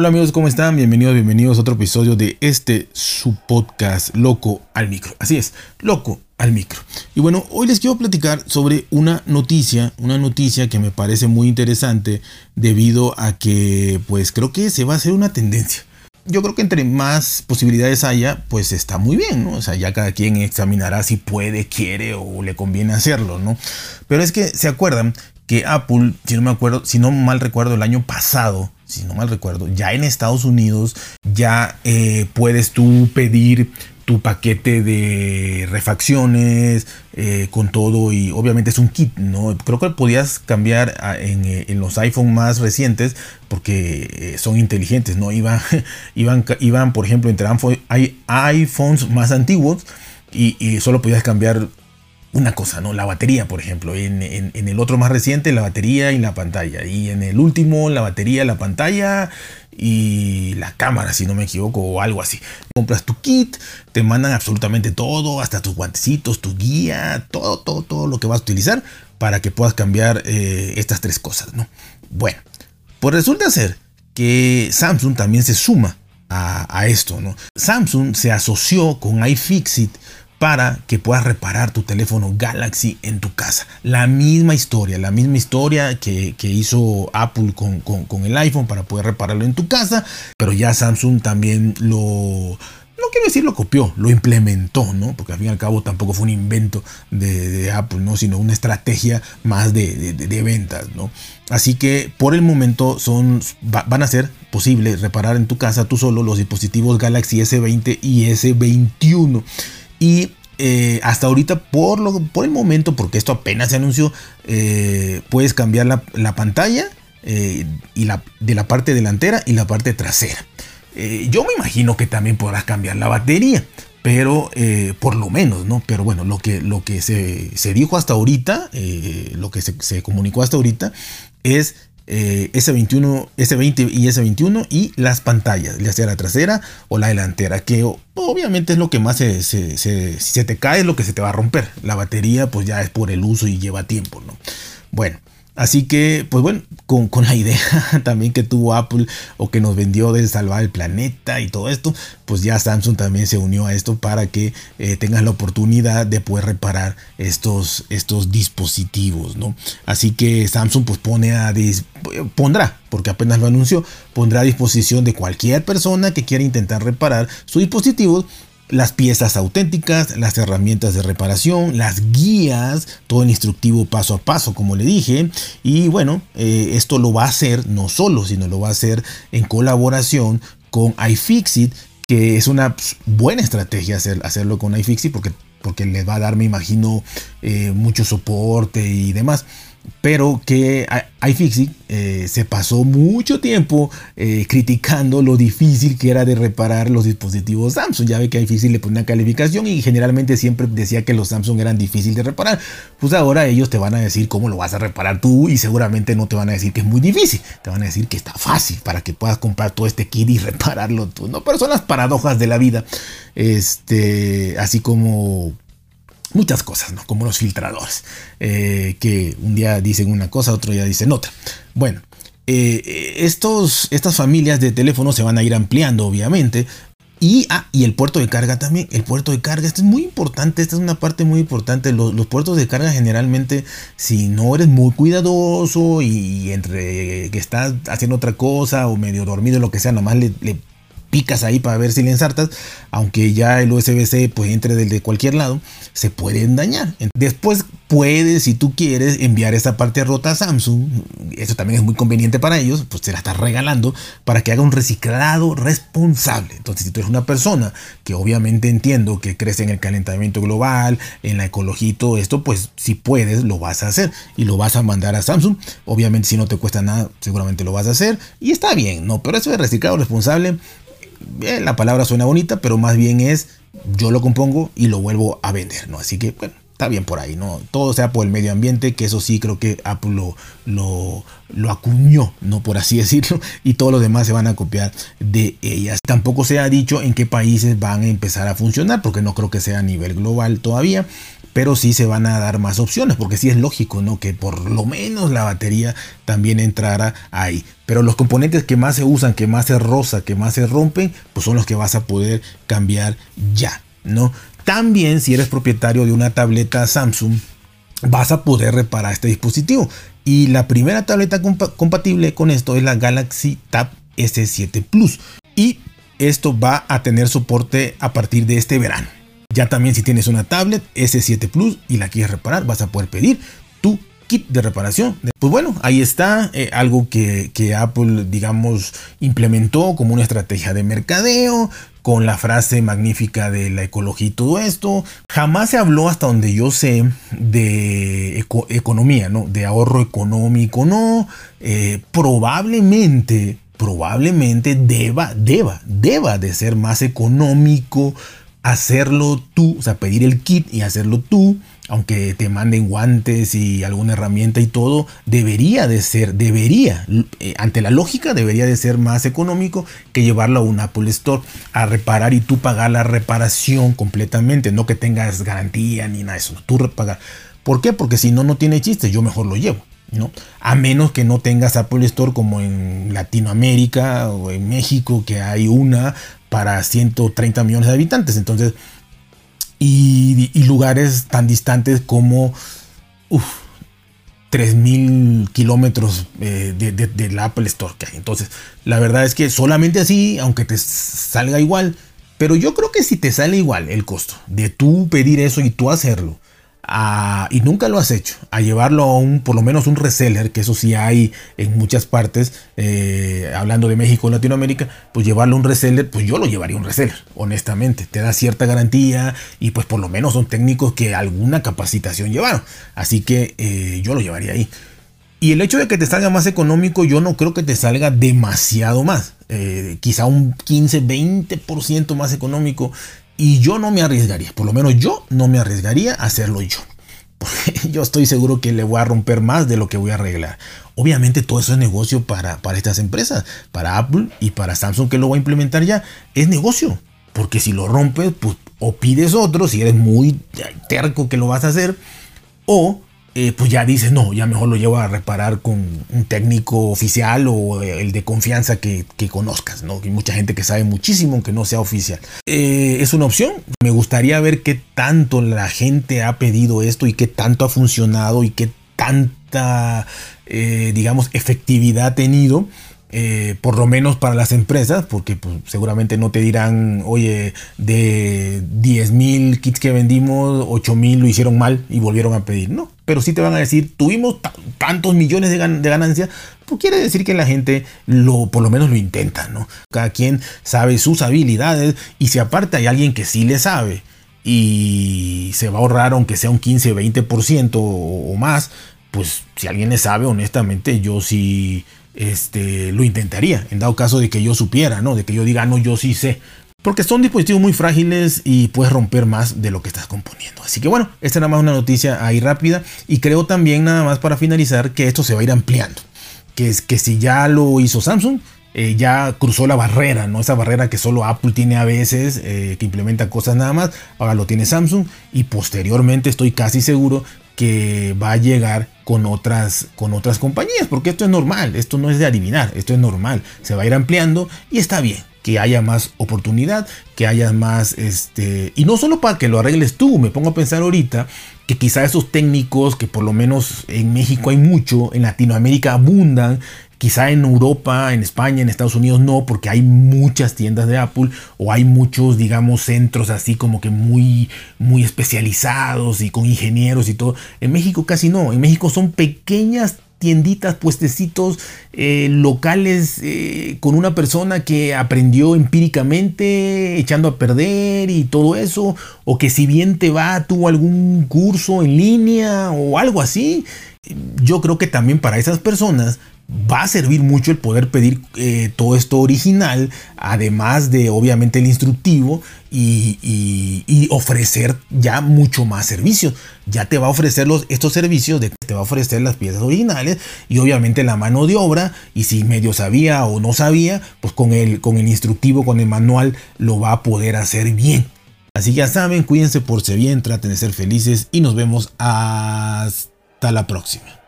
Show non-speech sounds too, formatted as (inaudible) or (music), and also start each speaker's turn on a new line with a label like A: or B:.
A: Hola amigos, ¿cómo están? Bienvenidos, bienvenidos a otro episodio de este su podcast Loco al Micro. Así es, Loco al Micro. Y bueno, hoy les quiero platicar sobre una noticia, una noticia que me parece muy interesante debido a que pues creo que se va a hacer una tendencia. Yo creo que entre más posibilidades haya, pues está muy bien, ¿no? O sea, ya cada quien examinará si puede, quiere o le conviene hacerlo, ¿no? Pero es que se acuerdan que Apple, si no me acuerdo, si no mal recuerdo, el año pasado, si no mal recuerdo, ya en Estados Unidos ya eh, puedes tú pedir tu paquete de refacciones eh, con todo y obviamente es un kit, ¿no? Creo que podías cambiar en, eh, en los iPhone más recientes porque son inteligentes, ¿no? (laughs) Iban, iban, iban por ejemplo, entre iPhones más antiguos y, y solo podías cambiar una cosa, ¿no? La batería, por ejemplo. En, el otro más reciente, la batería y la pantalla. Y en el último, la batería, la pantalla y la cámara, si no me equivoco, o algo así. Compras tu kit, te mandan absolutamente todo, hasta tus guantecitos, tu guía, todo, todo, todo lo que vas a utilizar para que puedas cambiar eh, estas tres cosas, ¿no? Bueno, pues resulta ser que Samsung también se suma a, a esto, ¿no? Samsung se asoció con iFixit para que puedas reparar tu teléfono Galaxy en tu casa. La misma historia, la misma historia que, hizo Apple con, el iPhone para poder repararlo en tu casa, pero ya Samsung también lo, no quiero decir lo copió, lo implementó, ¿no? Porque al fin y al cabo tampoco fue un invento de, Apple, ¿no? Sino una estrategia más de, de, ventas, ¿no? Así que por el momento son, van a ser posible reparar en tu casa tú solo los dispositivos Galaxy S20 y S21. Y eh, hasta ahorita, por, lo, por el momento, porque esto apenas se anunció, eh, puedes cambiar la, pantalla eh, y la, de la parte delantera y la parte trasera. yo me imagino que también podrás cambiar la batería, pero por lo menos, ¿no? Pero bueno, lo que, lo que se, dijo hasta ahorita, lo que se, se comunicó hasta ahorita, es eh, S21, S20 y S21 y las pantallas, ya sea la trasera o la delantera, que obviamente es lo que más se, se, se te cae es lo que se te va a romper. La batería pues ya es por el uso y lleva tiempo, ¿no? Bueno, Así que, pues bueno, con, la idea (laughs) también que tuvo Apple o que nos vendió de salvar el planeta y todo esto, pues ya Samsung también se unió a esto para que eh, tengan la oportunidad de poder reparar estos, estos dispositivos, ¿no? Así que Samsung pues pone a pondrá, porque apenas lo anunció, pondrá a disposición de cualquier persona que quiera intentar reparar su dispositivo las piezas auténticas, las herramientas de reparación, las guías, todo el instructivo paso a paso, como le dije. Y bueno, eh, esto lo va a hacer no solo, sino lo va a hacer en colaboración con iFixit, que es una pues, buena estrategia hacer, hacerlo con iFixit porque, porque les va a dar, me imagino, eh, mucho soporte y demás pero que iFixit eh, se pasó mucho tiempo eh, criticando lo difícil que era de reparar los dispositivos Samsung. Ya ve que iFixit le pone una calificación y generalmente siempre decía que los Samsung eran difíciles de reparar. Pues ahora ellos te van a decir cómo lo vas a reparar tú y seguramente no te van a decir que es muy difícil. Te van a decir que está fácil para que puedas comprar todo este kit y (laughs) repararlo tú. ¿no? Pero son las paradojas de la vida. Este, así como muchas cosas, ¿no? Como los filtradores, eh, que un día dicen una cosa, otro día dicen otra. Bueno, eh, estos, estas familias de teléfonos se van a ir ampliando, obviamente. Y, ah, y el puerto de carga también. El puerto de carga, esto es muy importante. Esta es una parte muy importante. Los, puertos de carga generalmente, si no eres muy cuidadoso y, entre que estás haciendo otra cosa o medio dormido, lo que sea, nomás le picas ahí para ver si le ensartas, aunque ya el USB-C pues entre desde cualquier lado, se pueden dañar. Después puedes, si tú quieres, enviar esa parte rota a Samsung. Eso también es muy conveniente para ellos, pues te la estás regalando para que haga un reciclado responsable. Entonces, si tú eres una persona que obviamente entiendo que crece en el calentamiento global, en la ecología y todo esto, pues si puedes, lo vas a hacer y lo vas a mandar a Samsung. Obviamente, si no te cuesta nada, seguramente lo vas a hacer y está bien, ¿no? Pero eso de reciclado responsable la palabra suena bonita, pero más bien es yo lo compongo y lo vuelvo a vender, ¿no? Así que, bueno, está bien por ahí, ¿no? Todo sea por el medio ambiente, que eso sí creo que Apple lo, lo, acuñó, ¿no? Por así (laughs) decirlo, y todos los demás se van a copiar de ellas. Tampoco se ha dicho en qué países van a empezar a funcionar, porque no creo que sea a nivel global todavía, pero sí se van a dar más opciones, porque sí es lógico, ¿no? Que por lo menos la batería también entrara ahí. Pero los componentes que más se usan, que más se roza, que más se rompen, pues son los que vas a poder cambiar ya, ¿no? También si eres propietario de una tableta Samsung, vas a poder reparar este dispositivo. Y la primera tableta compatible con esto es la Galaxy Tab S7 Plus. Y esto va a tener soporte a partir de este verano. Ya también si tienes una tablet S7 Plus y la quieres reparar, vas a poder pedir tu kit de reparación. Pues bueno, ahí está eh, algo que, que, Apple, digamos, implementó como una estrategia de mercadeo, con la frase magnífica de la ecología y todo esto. Jamás se habló hasta donde yo sé de economía, ¿no? De ahorro económico, no. Eh, probablemente, probablemente deba, deba, deba de ser más económico hacerlo tú, o sea, pedir el kit y hacerlo tú, aunque te manden guantes y alguna herramienta y todo, debería de ser, debería, eh, ante la lógica, debería de ser más económico que llevarlo a un Apple Store a reparar y tú pagar la reparación completamente, no que tengas garantía ni nada de eso, tú pagar. ¿Por qué? Porque si no, no tiene chiste, yo mejor lo llevo. ¿No? A menos que no tengas Apple Store como en Latinoamérica o en México, que hay una para 130 millones de habitantes. Entonces, y, lugares tan distantes como 3000 kilómetros eh, del Apple Store que hay. Entonces, la verdad es que solamente así, aunque te salga igual, pero yo creo que si te sale igual el costo de tú pedir eso y tú hacerlo, y nunca lo has hecho, a llevarlo a un, por lo menos un reseller, que eso sí hay en muchas partes, eh, hablando de México o Latinoamérica, pues llevarlo a un reseller, pues yo lo llevaría a un reseller, honestamente, te da cierta garantía y pues por lo menos son técnicos que alguna capacitación llevaron, así que eh, yo lo llevaría ahí. Y el hecho de que te salga más económico, yo no creo que te salga demasiado más. Eh, quizá un 15, 20% más económico. Y yo no me arriesgaría, por lo menos yo no me arriesgaría a hacerlo yo. (laughs) yo estoy seguro que le voy a romper más de lo que voy a arreglar. Obviamente todo eso es negocio para, para estas empresas, para Apple y para Samsung que lo va a implementar ya. Es negocio. Porque si lo rompes, pues o pides otro, si eres muy terco que lo vas a hacer, o eh, pues ya dices, no, ya mejor lo llevo a reparar con un técnico oficial o el de confianza que, conozcas, ¿no? Hay mucha gente que sabe muchísimo aunque no sea oficial. Eh, es una opción. Me gustaría ver qué tanto la gente ha pedido esto y qué tanto ha funcionado y qué tanta, eh, digamos, efectividad ha tenido. Eh, por lo menos para las empresas, porque pues, seguramente no te dirán, oye, de 10 mil kits que vendimos, 8 mil lo hicieron mal y volvieron a pedir. No, pero sí te van a decir, tuvimos tantos millones de, de ganancias, pues quiere decir que la gente lo, por lo menos lo intenta, ¿no? Cada quien sabe sus habilidades y si aparte hay alguien que sí le sabe y se va a ahorrar aunque sea un 15, 20% o, o más, pues si alguien le sabe, honestamente, yo sí este, lo intentaría, en dado caso de que yo supiera, ¿no? De que yo diga, no, yo sí sé. Porque son dispositivos muy frágiles y puedes romper más de lo que estás componiendo. Así que bueno, esta es nada más una noticia ahí rápida. Y creo también nada más para finalizar que esto se va a ir ampliando. Que es que si ya lo hizo Samsung, eh, ya cruzó la barrera, ¿no? Esa barrera que solo Apple tiene a veces, eh, que implementa cosas nada más, ahora lo tiene Samsung y posteriormente estoy casi seguro que va a llegar con otras, con otras compañías, porque esto es normal, esto no es de adivinar, esto es normal, se va a ir ampliando y está bien que haya más oportunidad, que haya más, este, y no solo para que lo arregles tú, me pongo a pensar ahorita que quizá esos técnicos, que por lo menos en México hay mucho, en Latinoamérica abundan, Quizá en Europa, en España, en Estados Unidos no, porque hay muchas tiendas de Apple o hay muchos, digamos, centros así como que muy, muy especializados y con ingenieros y todo. En México casi no. En México son pequeñas tienditas, puestecitos eh, locales eh, con una persona que aprendió empíricamente, echando a perder y todo eso, o que si bien te va, tuvo algún curso en línea o algo así. Yo creo que también para esas personas va a servir mucho el poder pedir eh, todo esto original, además de obviamente el instructivo y, ofrecer ya mucho más servicios. Ya te va a ofrecer los, estos servicios, de, te va a ofrecer las piezas originales y obviamente la mano de obra. Y si medio sabía o no sabía, pues con el, con el instructivo, con el manual, lo va a poder hacer bien. Así que ya saben, cuídense por si bien, traten de ser felices y nos vemos hasta la próxima.